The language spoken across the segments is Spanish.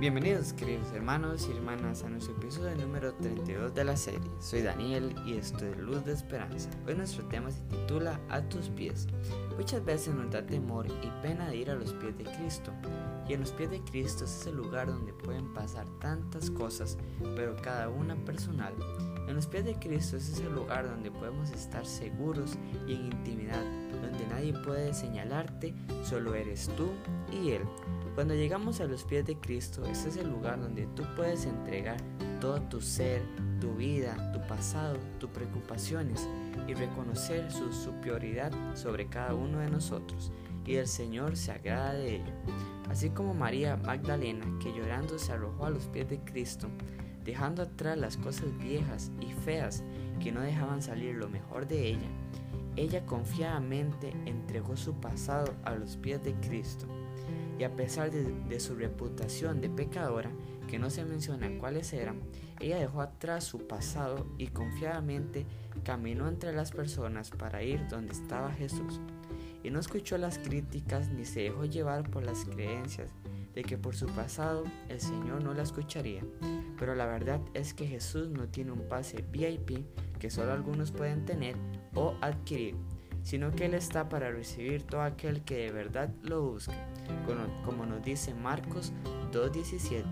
Bienvenidos queridos hermanos y hermanas a nuestro episodio número 32 de la serie. Soy Daniel y esto es Luz de Esperanza. Hoy nuestro tema se titula A tus pies. Muchas veces nos da temor y pena de ir a los pies de Cristo. Y en los pies de Cristo es ese lugar donde pueden pasar tantas cosas, pero cada una personal. En los pies de Cristo es ese lugar donde podemos estar seguros y en intimidad, nadie puede señalarte, solo eres tú y Él. Cuando llegamos a los pies de Cristo, ese es el lugar donde tú puedes entregar todo tu ser, tu vida, tu pasado, tus preocupaciones y reconocer su superioridad sobre cada uno de nosotros. Y el Señor se agrada de ello. Así como María Magdalena, que llorando se arrojó a los pies de Cristo, dejando atrás las cosas viejas y feas que no dejaban salir lo mejor de ella, ella confiadamente entregó su pasado a los pies de Cristo y a pesar de, su reputación de pecadora, que no se menciona cuáles eran, ella dejó atrás su pasado y confiadamente caminó entre las personas para ir donde estaba Jesús. Y no escuchó las críticas ni se dejó llevar por las creencias de que por su pasado el Señor no la escucharía. Pero la verdad es que Jesús no tiene un pase VIP que solo algunos pueden tener o adquirir sino que Él está para recibir todo aquel que de verdad lo busque. Como nos dice Marcos 2.17,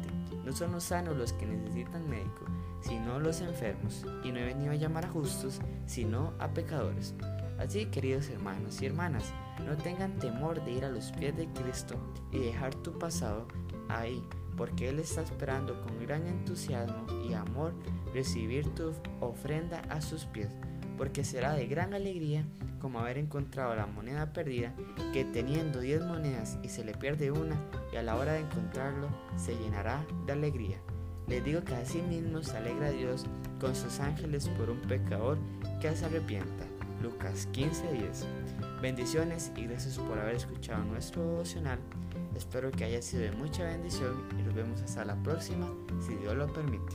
no son los sanos los que necesitan médico, sino los enfermos, y no he venido a llamar a justos, sino a pecadores. Así, queridos hermanos y hermanas, no tengan temor de ir a los pies de Cristo y dejar tu pasado ahí, porque Él está esperando con gran entusiasmo y amor recibir tu ofrenda a sus pies porque será de gran alegría como haber encontrado la moneda perdida, que teniendo 10 monedas y se le pierde una, y a la hora de encontrarlo se llenará de alegría. Les digo que así mismo se alegra Dios con sus ángeles por un pecador que se arrepienta. Lucas 15:10. Bendiciones y gracias por haber escuchado nuestro devocional. Espero que haya sido de mucha bendición y nos vemos hasta la próxima, si Dios lo permite.